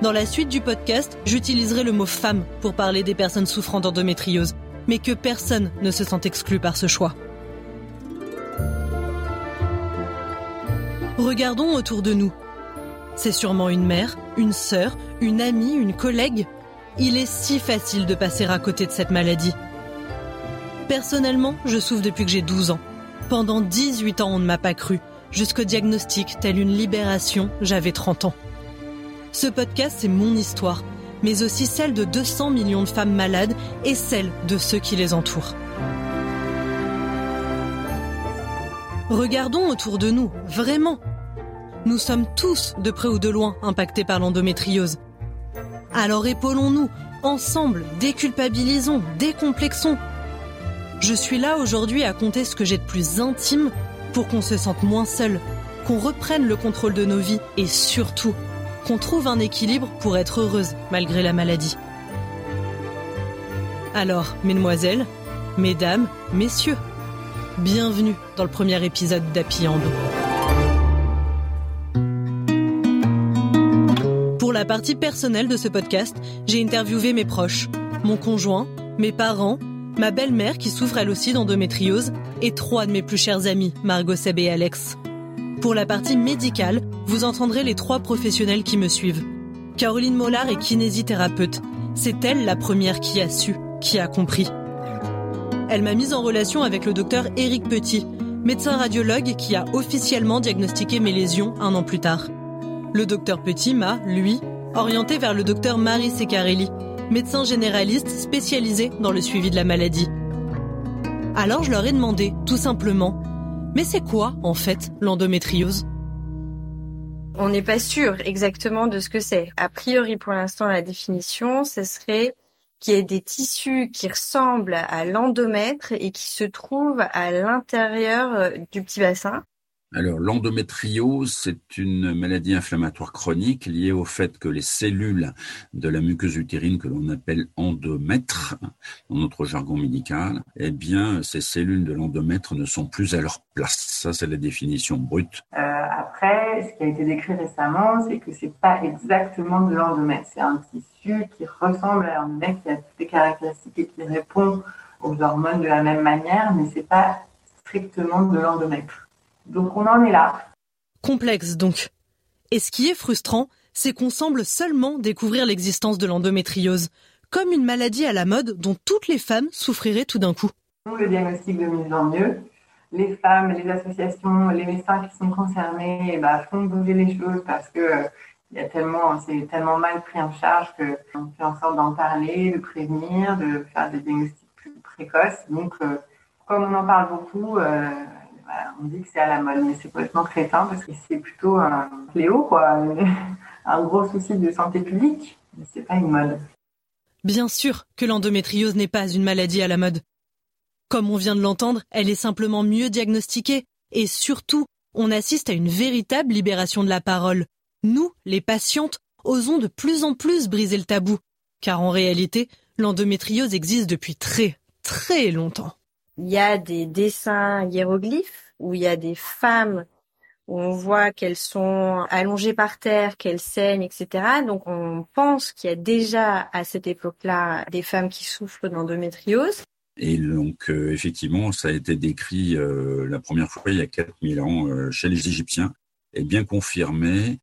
Dans la suite du podcast, j'utiliserai le mot femme pour parler des personnes souffrant d'endométriose, mais que personne ne se sent exclu par ce choix. Regardons autour de nous. C'est sûrement une mère, une sœur, une amie, une collègue. Il est si facile de passer à côté de cette maladie. Personnellement, je souffre depuis que j'ai 12 ans. Pendant 18 ans, on ne m'a pas cru. Jusqu'au diagnostic, telle une libération, j'avais 30 ans. Ce podcast, c'est mon histoire, mais aussi celle de 200 millions de femmes malades et celle de ceux qui les entourent. Regardons autour de nous, vraiment. Nous sommes tous, de près ou de loin, impactés par l'endométriose. Alors épaulons-nous, ensemble, déculpabilisons, décomplexons. Je suis là aujourd'hui à compter ce que j'ai de plus intime pour qu'on se sente moins seul, qu'on reprenne le contrôle de nos vies et surtout qu'on trouve un équilibre pour être heureuse malgré la maladie. Alors, mesdemoiselles, mesdames, messieurs, Bienvenue dans le premier épisode d'Happy la partie personnelle de ce podcast, j'ai interviewé mes proches, mon conjoint, mes parents, ma belle-mère qui souffre elle aussi d'endométriose et trois de mes plus chers amis, Margot, Seb et Alex. Pour la partie médicale, vous entendrez les trois professionnels qui me suivent. Caroline Mollard est kinésithérapeute. C'est elle la première qui a su, qui a compris. Elle m'a mise en relation avec le docteur Éric Petit, médecin radiologue qui a officiellement diagnostiqué mes lésions un an plus tard. Le docteur Petit m'a, lui, orienté vers le docteur Marie Secarelli, médecin généraliste spécialisé dans le suivi de la maladie. Alors je leur ai demandé, tout simplement, mais c'est quoi, en fait, l'endométriose? On n'est pas sûr exactement de ce que c'est. A priori, pour l'instant, la définition, ce serait qui est des tissus qui ressemblent à l'endomètre et qui se trouvent à l'intérieur du petit bassin. Alors, l'endométriose, c'est une maladie inflammatoire chronique liée au fait que les cellules de la muqueuse utérine que l'on appelle endomètre, dans notre jargon médical, eh bien, ces cellules de l'endomètre ne sont plus à leur place. Ça, c'est la définition brute. Euh, après, ce qui a été décrit récemment, c'est que c'est pas exactement de l'endomètre. C'est un tissu qui ressemble à l'endomètre, qui a toutes les caractéristiques et qui répond aux hormones de la même manière, mais c'est pas strictement de l'endomètre. Donc on en est là. Complexe donc. Et ce qui est frustrant, c'est qu'on semble seulement découvrir l'existence de l'endométriose, comme une maladie à la mode dont toutes les femmes souffriraient tout d'un coup. Le diagnostic de mieux en mieux, les femmes, les associations, les médecins qui sont concernés eh ben, font bouger les choses parce que y a tellement, c'est tellement mal pris en charge qu'on fait en sorte d'en parler, de prévenir, de faire des diagnostics plus précoces. Donc, euh, comme on en parle beaucoup, euh, on dit que c'est à la mode, mais c'est complètement crétin parce que c'est plutôt un fléau, quoi, [LAUGHS] un gros souci de santé publique, mais c'est pas une mode. Bien sûr que l'endométriose n'est pas une maladie à la mode. Comme on vient de l'entendre, elle est simplement mieux diagnostiquée et surtout, on assiste à une véritable libération de la parole. Nous, les patientes, osons de plus en plus briser le tabou, car en réalité, l'endométriose existe depuis très, très longtemps il y a des dessins hiéroglyphes où il y a des femmes où on voit qu'elles sont allongées par terre, qu'elles saignent, etc. Donc on pense qu'il y a déjà à cette époque-là des femmes qui souffrent d'endométriose. Et donc, euh, effectivement, ça a été décrit euh, la première fois il y a 4000 ans euh, chez les Égyptiens, et bien confirmé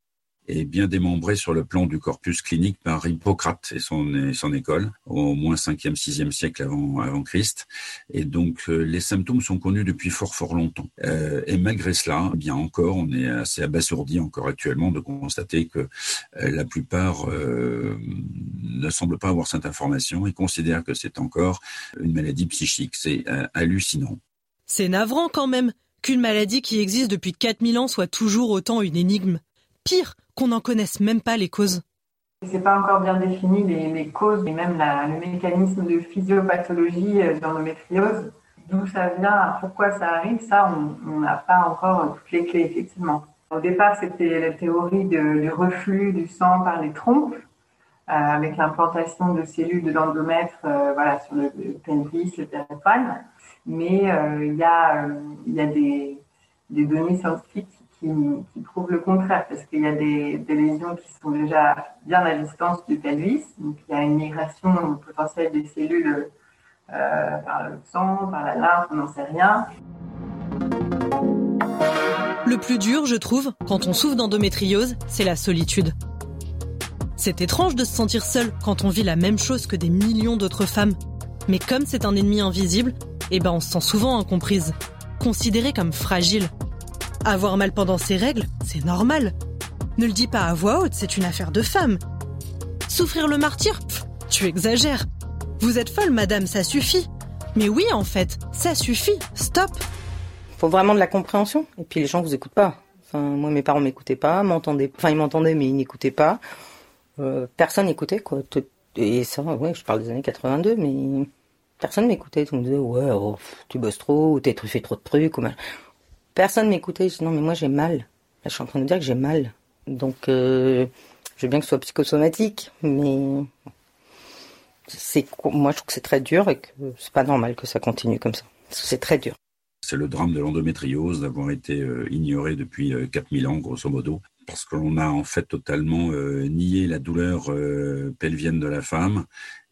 et bien démembré sur le plan du corpus clinique par Hippocrate et son, école, au moins 5e, 6e siècle avant, avant Christ. Et donc, euh, les symptômes sont connus depuis fort, fort longtemps. Euh, et malgré cela, eh bien encore, on est assez abasourdi encore actuellement de constater que euh, la plupart ne semblent pas avoir cette information et considèrent que c'est encore une maladie psychique. C'est hallucinant. C'est navrant quand même qu'une maladie qui existe depuis 4000 ans soit toujours autant une énigme. Pire, qu'on n'en connaisse même pas les causes. C'est pas encore bien défini les, causes et même le mécanisme de physiopathologie euh, d'endométriose. D'où ça vient, pourquoi ça arrive, ça, on n'a pas encore toutes les clés, effectivement. Au départ, c'était la théorie du reflux du sang par les trompes, euh, avec l'implantation de cellules de l'endomètre euh, voilà, sur le, le le périphane. Mais euh, il y a, il y a des données scientifiques qui, qui prouvent le contraire, parce qu'il y a des, lésions qui sont déjà bien à distance du pelvis, donc il y a une migration potentielle des cellules euh, par le sang, par la lymphe, on n'en sait rien. Le plus dur, je trouve, quand on souffre d'endométriose, c'est la solitude. C'est étrange de se sentir seul quand on vit la même chose que des millions d'autres femmes. Mais comme c'est un ennemi invisible, eh ben on se sent souvent incomprise, considérée comme fragile. Avoir mal pendant ses règles, c'est normal. Ne le dis pas à voix haute, c'est une affaire de femme. Souffrir le martyr Tu exagères. Vous êtes folle, madame, ça suffit. Mais oui, en fait, ça suffit. Stop. Il faut vraiment de la compréhension. Et puis les gens vous écoutent pas. Moi, mes parents m'écoutaient pas, m'entendaient. Enfin, ils m'entendaient, mais ils n'écoutaient pas. Euh, personne n'écoutait, quoi. Et ça, ouais, je parle des années 82, mais personne m'écoutait. On me disait, ouais, oh, tu bosses trop, ou t'es fait trop de trucs, ou mal. Personne m'écoutait. Je dis, non, mais moi, j'ai mal. Là, je suis en train de dire que j'ai mal. Donc, euh, je veux bien que ce soit psychosomatique, mais c'est moi je trouve que c'est très dur et que c'est pas normal que ça continue comme ça. C'est très dur. C'est le drame de l'endométriose d'avoir été euh, ignoré depuis euh, 4000 ans, grosso modo, parce qu'on a en fait totalement euh, nié la douleur pelvienne de la femme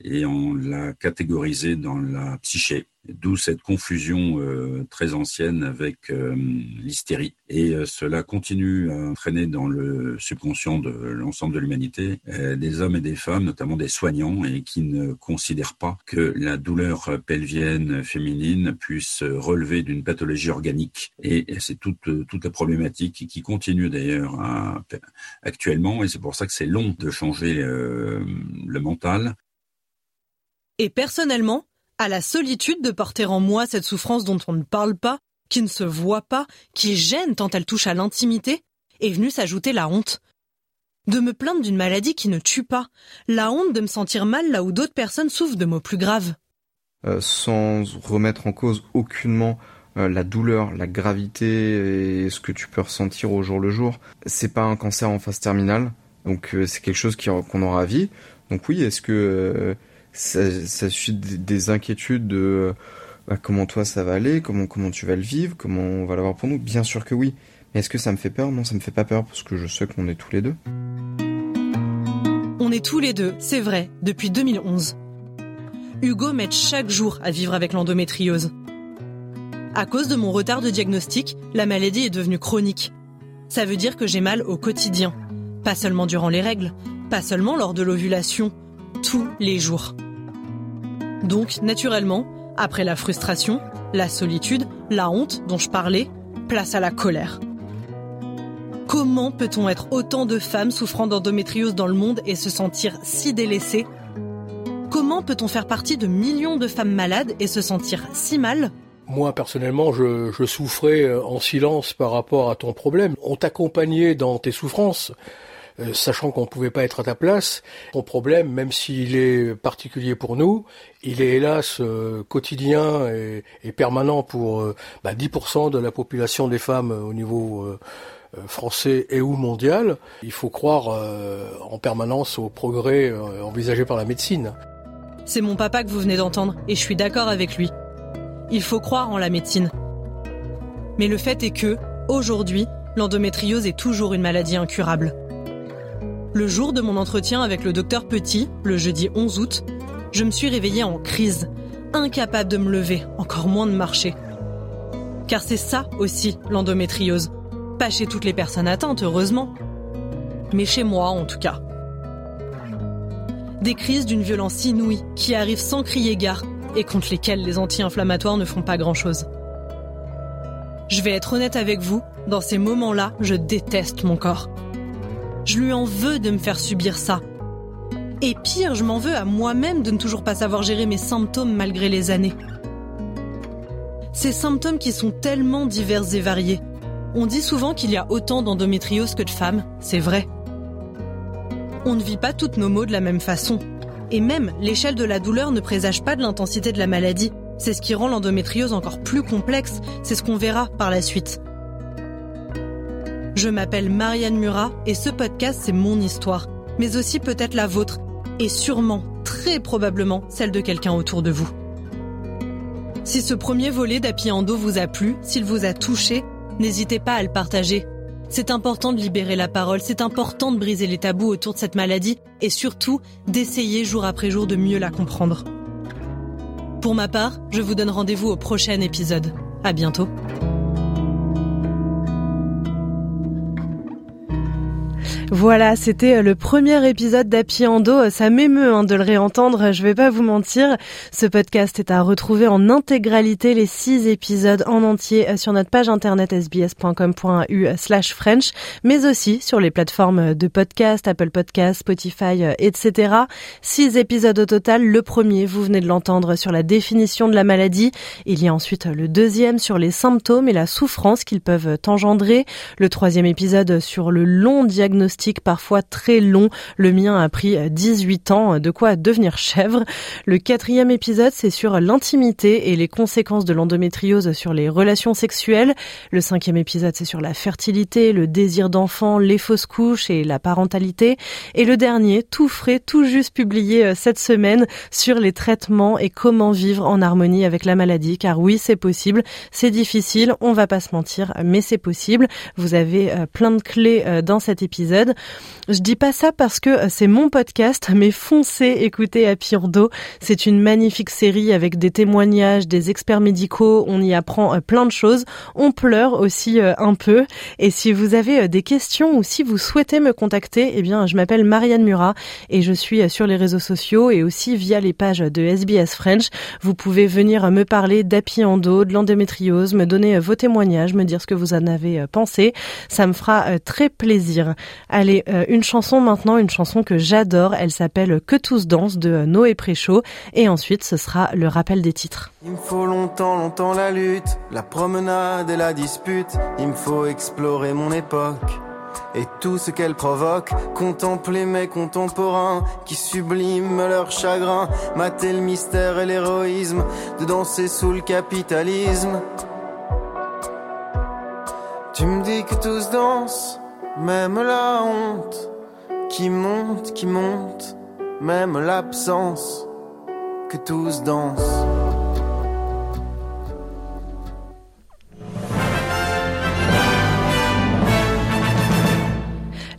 et on l'a catégorisée dans la psyché. D'où cette confusion euh, très ancienne avec euh, l'hystérie. Et euh, cela continue à entraîner dans le subconscient de l'ensemble de l'humanité euh, des hommes et des femmes, notamment des soignants, et qui ne considèrent pas que la douleur pelvienne féminine puisse relever d'une pathologie organique. Et, et c'est toute, toute la problématique qui continue d'ailleurs actuellement, et c'est pour ça que c'est long de changer euh, le mental. Et personnellement, à la solitude de porter en moi cette souffrance dont on ne parle pas, qui ne se voit pas, qui gêne tant elle touche à l'intimité, est venue s'ajouter la honte. De me plaindre d'une maladie qui ne tue pas, la honte de me sentir mal là où d'autres personnes souffrent de maux plus graves. Euh, sans remettre en cause aucunement euh, la douleur, la gravité et ce que tu peux ressentir au jour le jour. C'est pas un cancer en phase terminale, donc euh, c'est quelque chose qu'on aura à vie. Donc oui, est-ce que ça, ça suscite des, des inquiétudes de euh, bah, comment toi ça va aller, comment comment tu vas le vivre, comment on va l'avoir pour nous Bien sûr que oui. Mais est-ce que ça me fait peur? Non, ça me fait pas peur parce que je sais qu'on est tous les deux. On est tous les deux, c'est vrai, depuis 2011. Hugo m'aide chaque jour à vivre avec l'endométriose. À cause de mon retard de diagnostic, la maladie est devenue chronique. Ça veut dire que j'ai mal au quotidien. Pas seulement durant les règles, pas seulement lors de l'ovulation, tous les jours. Donc, naturellement, après la frustration, la solitude, la honte dont je parlais, place à la colère. Comment peut-on être autant de femmes souffrant d'endométriose dans le monde et se sentir si délaissées? Comment peut-on faire partie de millions de femmes malades et se sentir si mal? Moi, personnellement, je, je souffrais euh, en silence par rapport à ton problème. On t'accompagnait dans tes souffrances, sachant qu'on ne pouvait pas être à ta place. Ton problème, même s'il est particulier pour nous, il est hélas euh, quotidien et, et permanent pour euh, bah, 10% de la population des femmes euh, au niveau euh, euh, français et ou mondial. Il faut croire euh, en permanence au progrès euh, envisagé par la médecine. C'est mon papa que vous venez d'entendre et je suis d'accord avec lui. Il faut croire en la médecine. Mais le fait est que, aujourd'hui, l'endométriose est toujours une maladie incurable. Le jour de mon entretien avec le docteur Petit, le jeudi 11 août, je me suis réveillée en crise, incapable de me lever, encore moins de marcher. Car c'est ça aussi l'endométriose. Pas chez toutes les personnes atteintes, heureusement. Mais chez moi, en tout cas. Des crises d'une violence inouïe qui arrivent sans crier gare et contre lesquelles les anti-inflammatoires ne font pas grand-chose. Je vais être honnête avec vous, dans ces moments-là, je déteste mon corps. Je lui en veux de me faire subir ça. Et pire, je m'en veux à moi-même de ne toujours pas savoir gérer mes symptômes malgré les années. Ces symptômes qui sont tellement divers et variés. On dit souvent qu'il y a autant d'endométriose que de femmes, c'est vrai. On ne vit pas toutes nos maux de la même façon. Et même, l'échelle de la douleur ne présage pas de l'intensité de la maladie. C'est ce qui rend l'endométriose encore plus complexe, c'est ce qu'on verra par la suite. Je m'appelle Marianne Murat et ce podcast c'est mon histoire, mais aussi peut-être la vôtre, et sûrement, très probablement, celle de quelqu'un autour de vous. Si ce premier volet d'Happy vous a plu, s'il vous a touché, n'hésitez pas à le partager. C'est important de libérer la parole, c'est important de briser les tabous autour de cette maladie et surtout d'essayer jour après jour de mieux la comprendre. Pour ma part, je vous donne rendez-vous au prochain épisode. À bientôt. Voilà, c'était euh, le premier épisode d'Happy Endo. Ça m'émeut hein, de le réentendre, je vais pas vous mentir. Ce podcast est à retrouver en intégralité les six épisodes en entier euh, sur notre page internet sbs.com.u slash French, mais aussi sur les plateformes de podcast, Apple Podcast, Spotify, euh, etc. Six épisodes au total. Le premier, vous venez de l'entendre, sur la définition de la maladie. Il y a ensuite le deuxième sur les symptômes et la souffrance qu'ils peuvent engendrer. Le troisième épisode sur le long diagnostic parfois très long. Le mien a pris 18 ans, de quoi devenir chèvre. Le quatrième épisode, c'est sur l'intimité et les conséquences de l'endométriose sur les relations sexuelles. Le cinquième épisode, c'est sur la fertilité, le désir d'enfant, les fausses couches et la parentalité. Et le dernier, tout frais, tout juste publié euh, cette semaine, sur les traitements et comment vivre en harmonie avec la maladie. Car oui, c'est possible, c'est difficile, on va pas se mentir, mais c'est possible. Vous avez euh, plein de clés euh, dans cet épisode. Je dis pas ça parce que euh, c'est mon podcast, mais foncez écoutez à Pirdo. C'est une magnifique série avec des témoignages, des experts médicaux. On y apprend euh, plein de choses. On pleure aussi euh, un peu. Et si vous avez des questions ou si vous souhaitez me contacter, eh bien, je m'appelle Marianne Murat et je suis sur les réseaux sociaux et aussi via les pages de SBS French. Vous pouvez venir me parler d'Happy de l'endométriose, me donner vos témoignages, me dire ce que vous en avez pensé. Ça me fera très plaisir. Allez, euh, une chanson maintenant, une chanson que j'adore. Elle s'appelle Que tous dansent de Noé Préchaud. Et ensuite, ce sera le rappel des titres. Il me faut longtemps, longtemps la lutte, la promenade et la dispute. Il me faut explorer mon époque et tout ce qu'elle provoque. Contempler mes contemporains qui subliment leur chagrin. Mater le mystère et l'héroïsme de danser sous le capitalisme. Tu me dis que tous dansent même la honte qui monte, qui monte, même l'absence que tous dansent.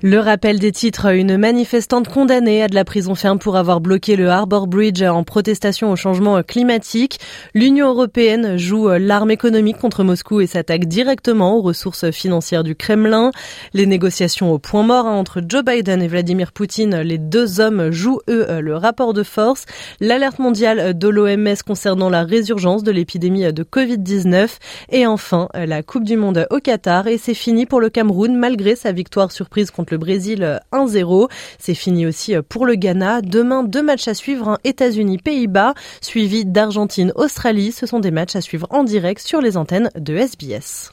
Le rappel des titres, une manifestante condamnée à de la prison ferme pour avoir bloqué le Harbour Bridge en protestation au changement climatique. L'Union européenne joue l'arme économique contre Moscou et s'attaque directement aux ressources financières du Kremlin. Les négociations au point mort hein, entre Joe Biden et Vladimir Poutine, les deux hommes jouent eux le rapport de force. L'alerte mondiale de l'OMS concernant la résurgence de l'épidémie de Covid-19 et enfin la Coupe du Monde au Qatar et c'est fini pour le Cameroun malgré sa victoire surprise contre le Brésil 1-0. C'est fini aussi pour le Ghana. Demain, deux matchs à suivre, États-Unis-Pays-Bas, suivi d'Argentine-Australie. Ce sont des matchs à suivre en direct sur les antennes de SBS.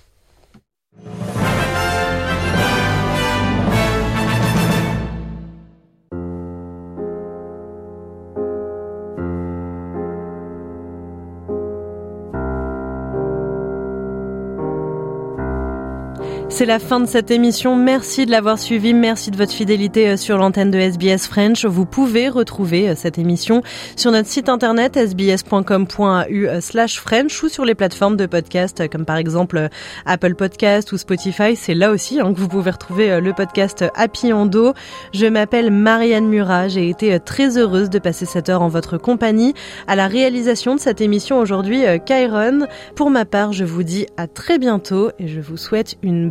C'est la fin de cette émission. Merci de l'avoir suivi. Merci de votre fidélité euh, sur l'antenne de SBS French. Vous pouvez retrouver euh, cette émission sur notre site internet sbs.com.au slash French ou sur les plateformes de podcast comme par exemple Apple Podcast ou Spotify. C'est là aussi hein, que vous pouvez retrouver le podcast Happy Endo. Je m'appelle Marianne Murat. J'ai été très heureuse de passer cette heure en votre compagnie. À la réalisation de cette émission aujourd'hui, Kyron. Pour ma part, je vous dis à très bientôt et je vous souhaite une